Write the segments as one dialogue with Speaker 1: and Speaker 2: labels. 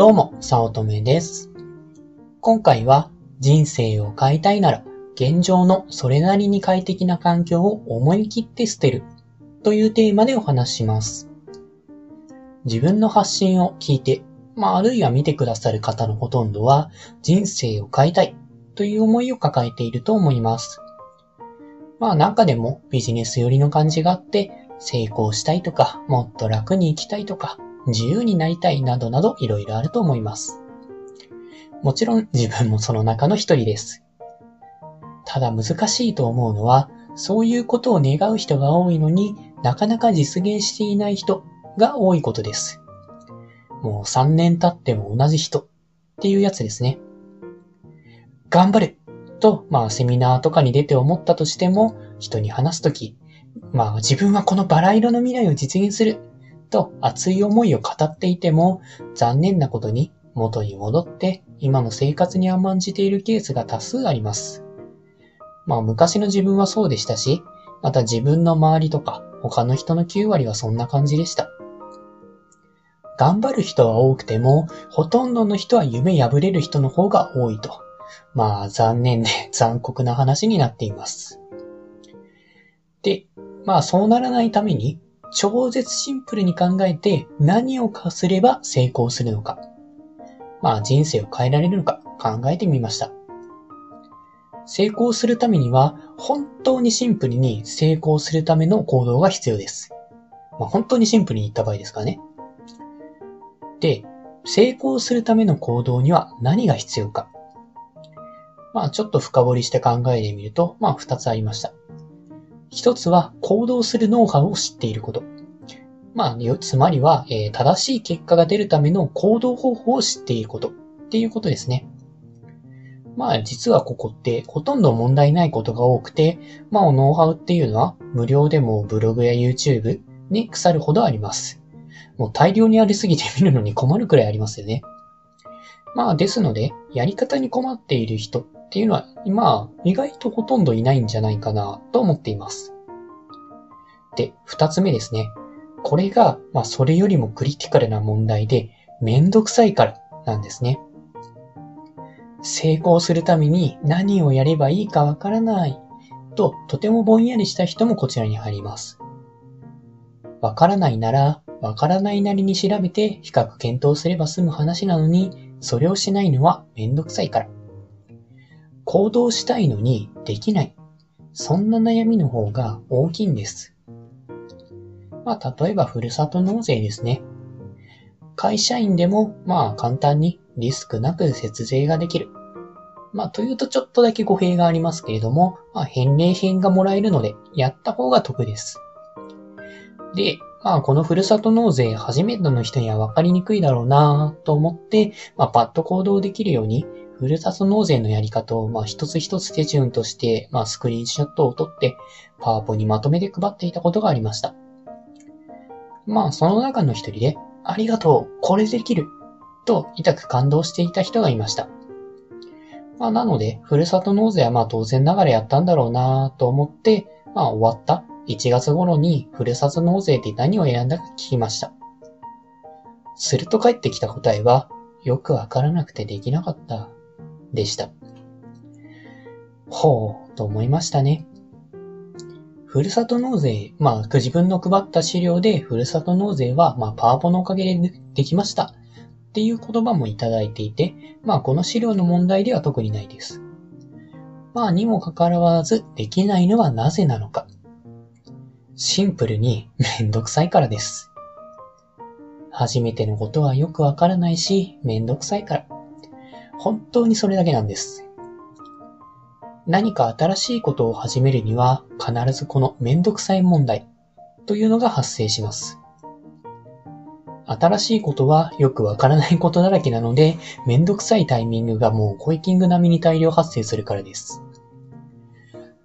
Speaker 1: どうも、さおとめです。今回は人生を変えたいなら、現状のそれなりに快適な環境を思い切って捨てるというテーマでお話します。自分の発信を聞いて、まあ、あるいは見てくださる方のほとんどは、人生を変えたいという思いを抱えていると思います。まあ、中でもビジネス寄りの感じがあって、成功したいとか、もっと楽に生きたいとか、自由になりたいなどなどいろいろあると思います。もちろん自分もその中の一人です。ただ難しいと思うのは、そういうことを願う人が多いのになかなか実現していない人が多いことです。もう3年経っても同じ人っていうやつですね。頑張ると、まあセミナーとかに出て思ったとしても、人に話すとき、まあ自分はこのバラ色の未来を実現すると熱い思いを語っていても、残念なことに元に戻って今の生活に甘んじているケースが多数あります。まあ昔の自分はそうでしたし、また自分の周りとか他の人の9割はそんな感じでした。頑張る人は多くても、ほとんどの人は夢破れる人の方が多いと。まあ残念で残酷な話になっています。で、まあそうならないために、超絶シンプルに考えて何をかすれば成功するのか。まあ人生を変えられるのか考えてみました。成功するためには本当にシンプルに成功するための行動が必要です。まあ本当にシンプルに言った場合ですかね。で、成功するための行動には何が必要か。まあちょっと深掘りして考えてみると、まあ二つありました。一つは行動するノウハウを知っていること。まあ、つまりは、えー正しい結果が出るための行動方法を知っていることっていうことですね。まあ、実はここってほとんど問題ないことが多くて、まあ、ノウハウっていうのは無料でもブログや YouTube に腐るほどあります。もう大量にありすぎて見るのに困るくらいありますよね。まあ、ですので、やり方に困っている人っていうのは、まあ、意外とほとんどいないんじゃないかなと思っています。で、二つ目ですね。これが、まあ、それよりもクリティカルな問題で、めんどくさいからなんですね。成功するために何をやればいいかわからないと、とてもぼんやりした人もこちらに入ります。わからないなら、わからないなりに調べて比較検討すれば済む話なのに、それをしないのはめんどくさいから。行動したいのにできない。そんな悩みの方が大きいんです。まあ、例えばふるさと納税ですね。会社員でも、まあ、簡単にリスクなく節税ができる。まあ、というとちょっとだけ語弊がありますけれども、まあ、返礼品がもらえるので、やった方が得です。で、まあ、このふるさと納税初めての人には分かりにくいだろうなと思って、まあ、パッと行動できるように、ふるさと納税のやり方を、まあ、一つ一つ手順として、まあ、スクリーンショットを撮って、パワポにまとめて配っていたことがありました。まあ、その中の一人で、ありがとう、これできる、と痛く感動していた人がいました。まあ、なので、ふるさと納税はまあ当然ながらやったんだろうなと思って、まあ終わった1月頃にふるさと納税で何を選んだか聞きました。すると返ってきた答えは、よくわからなくてできなかった、でした。ほう、と思いましたね。ふるさと納税、まあ、自分の配った資料で、ふるさと納税は、まあ、パワポのおかげでできました。っていう言葉もいただいていて、まあ、この資料の問題では特にないです。まあ、にもかかわらず、できないのはなぜなのか。シンプルにめんどくさいからです。初めてのことはよくわからないし、めんどくさいから。本当にそれだけなんです。何か新しいことを始めるには、必ずこのめんどくさい問題というのが発生します。新しいことはよくわからないことだらけなので、めんどくさいタイミングがもうコイキング並みに大量発生するからです。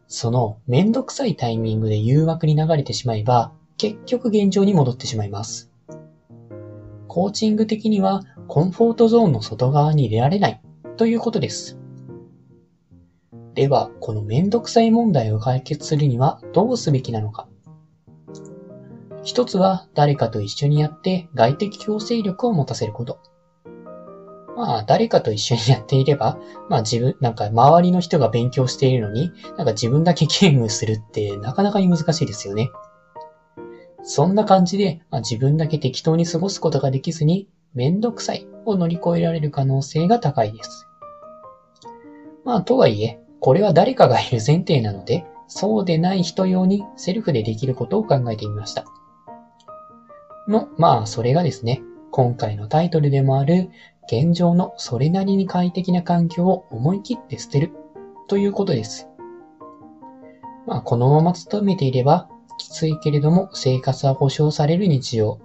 Speaker 1: そのめんどくさいタイミングで誘惑に流れてしまえば、結局現状に戻ってしまいます。コーチング的にはコンフォートゾーンの外側に入れられないということです。では、このめんどくさい問題を解決するにはどうすべきなのか。一つは誰かと一緒にやって外的強制力を持たせること。まあ、誰かと一緒にやっていれば、まあ自分、なんか周りの人が勉強しているのに、なんか自分だけゲームするってなかなかに難しいですよね。そんな感じで、まあ、自分だけ適当に過ごすことができずに、めんどくさいを乗り越えられる可能性が高いです。まあ、とはいえ、これは誰かがいる前提なので、そうでない人用にセルフでできることを考えてみました。の、まあ、それがですね、今回のタイトルでもある、現状のそれなりに快適な環境を思い切って捨てるということです。まあ、このまま勤めていれば、きついけれども生活は保障される日常。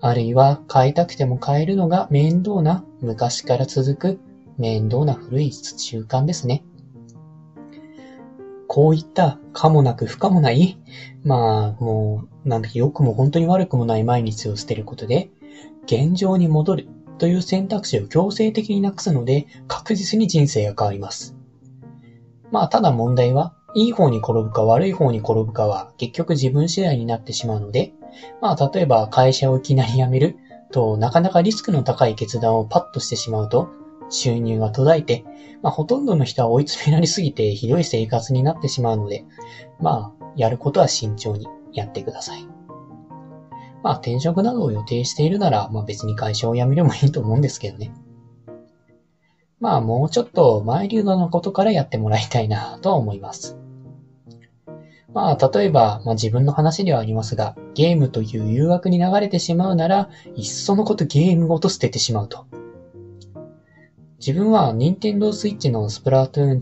Speaker 1: あるいは変えたくても変えるのが面倒な昔から続く面倒な古い習慣ですね。こういった可もなく不可もない、まあもうなんだか良くも本当に悪くもない毎日を捨てることで、現状に戻るという選択肢を強制的になくすので確実に人生が変わります。まあただ問題はいい方に転ぶか悪い方に転ぶかは結局自分次第になってしまうので、まあ例えば会社をいきなり辞めるとなかなかリスクの高い決断をパッとしてしまうと収入が途絶えて、まあほとんどの人は追い詰められすぎてひどい生活になってしまうので、まあやることは慎重にやってください。まあ転職などを予定しているなら、まあ別に会社を辞めるもいいと思うんですけどね。まあもうちょっと前流度のことからやってもらいたいなとは思います。まあ、例えば、まあ自分の話ではありますが、ゲームという誘惑に流れてしまうなら、いっそのことゲームごと捨ててしまうと。自分は任天堂 switch のスプラトゥーン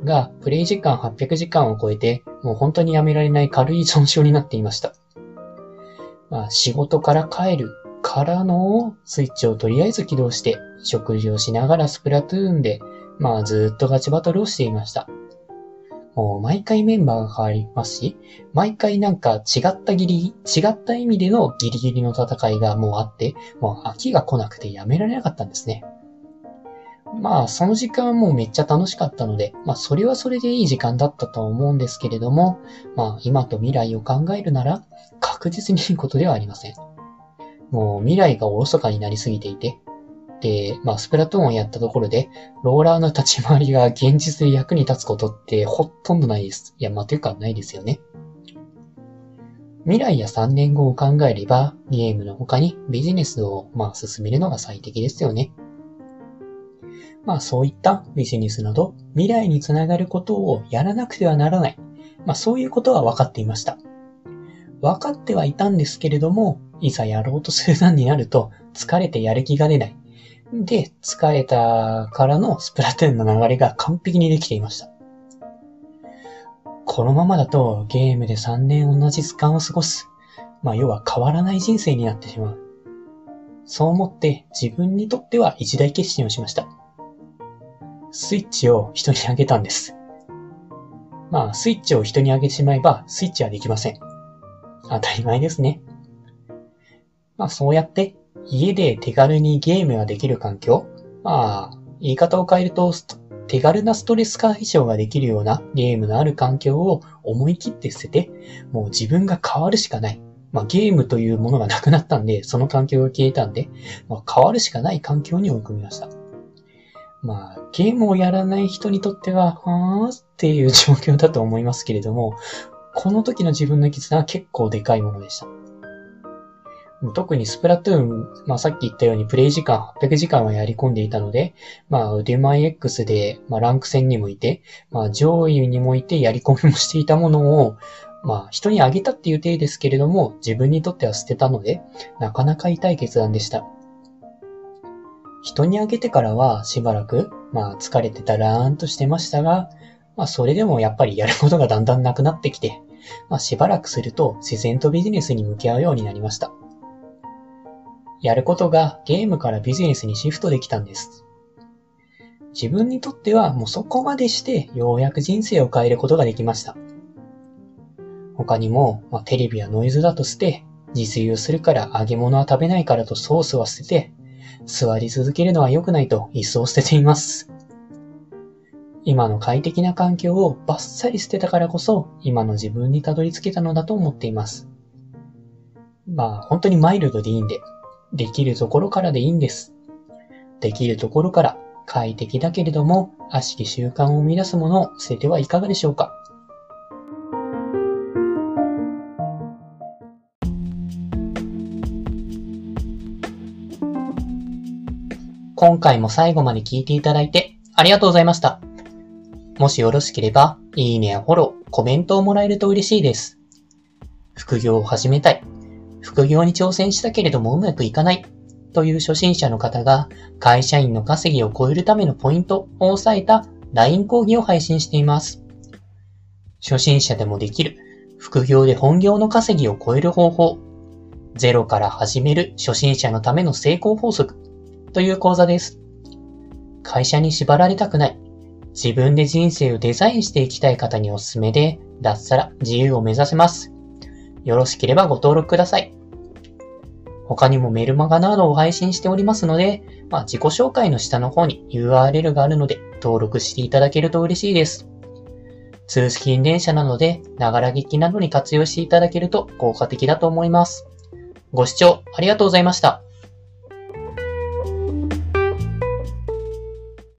Speaker 1: 2がプレイ時間800時間を超えて、もう本当にやめられない軽い損傷になっていました。まあ、仕事から帰るからのスイッチをとりあえず起動して、食事をしながらスプラトゥーンで、まあずっとガチバトルをしていました。もう毎回メンバーが変わりますし、毎回なんか違ったギリ、違った意味でのギリギリの戦いがもうあって、もう飽きが来なくてやめられなかったんですね。まあ、その時間はもうめっちゃ楽しかったので、まあ、それはそれでいい時間だったと思うんですけれども、まあ、今と未来を考えるなら、確実にいいことではありません。もう未来がおろそかになりすぎていて、で、まあ、スプラトゥーンをやったところで、ローラーの立ち回りが現実で役に立つことってほとんどないです。いや、まあ、というかないですよね。未来や3年後を考えれば、ゲームの他にビジネスを、まあ、進めるのが最適ですよね。まあ、そういったビジネスなど、未来につながることをやらなくてはならない。まあ、そういうことは分かっていました。分かってはいたんですけれども、いざやろうとする段になると、疲れてやる気が出ない。で、疲れたからのスプラトゥーンの流れが完璧にできていました。このままだとゲームで3年同じ時間を過ごす。まあ要は変わらない人生になってしまう。そう思って自分にとっては一大決心をしました。スイッチを人にあげたんです。まあスイッチを人にあげてしまえばスイッチはできません。当たり前ですね。まあそうやって家で手軽にゲームができる環境まあ、言い方を変えると、手軽なストレス解消ができるようなゲームのある環境を思い切って捨てて、もう自分が変わるしかない。まあゲームというものがなくなったんで、その環境が消えたんで、まあ変わるしかない環境に追い込みました。まあゲームをやらない人にとっては、はーっていう状況だと思いますけれども、この時の自分の決断は結構でかいものでした。特にスプラトゥーン、まあさっき言ったようにプレイ時間800時間はやり込んでいたので、まあ腕前 X で、まあランク戦にもいて、まあ上位にもいてやり込みもしていたものを、まあ人にあげたっていう体ですけれども、自分にとっては捨てたので、なかなか痛い決断でした。人にあげてからはしばらく、まあ疲れてたらーんとしてましたが、まあそれでもやっぱりやることがだんだんなくなってきて、まあしばらくすると自然とビジネスに向き合うようになりました。やることがゲームからビジネスにシフトできたんです。自分にとってはもうそこまでしてようやく人生を変えることができました。他にも、まあ、テレビやノイズだと捨て、自炊をするから揚げ物は食べないからとソースは捨てて、座り続けるのは良くないと一層捨てています。今の快適な環境をバッサリ捨てたからこそ、今の自分にたどり着けたのだと思っています。まあ、本当にマイルドでいいんで、できるところからでいいんです。できるところから快適だけれども悪しき習慣を生み出すものを捨ててはいかがでしょうか今回も最後まで聞いていただいてありがとうございました。もしよろしければ、いいねやフォロー、コメントをもらえると嬉しいです。副業を始めたい。副業に挑戦したけれどもうまくいかない。という初心者の方が会社員の稼ぎを超えるためのポイントを押さえた LINE 講義を配信しています。初心者でもできる副業で本業の稼ぎを超える方法。ゼロから始める初心者のための成功法則という講座です。会社に縛られたくない。自分で人生をデザインしていきたい方におすすめで、脱サラ自由を目指せます。よろしければご登録ください。他にもメルマガなどを配信しておりますので、まあ、自己紹介の下の方に URL があるので登録していただけると嬉しいです。通勤電車なので、ながら聞きなどに活用していただけると効果的だと思います。ご視聴ありがとうございました。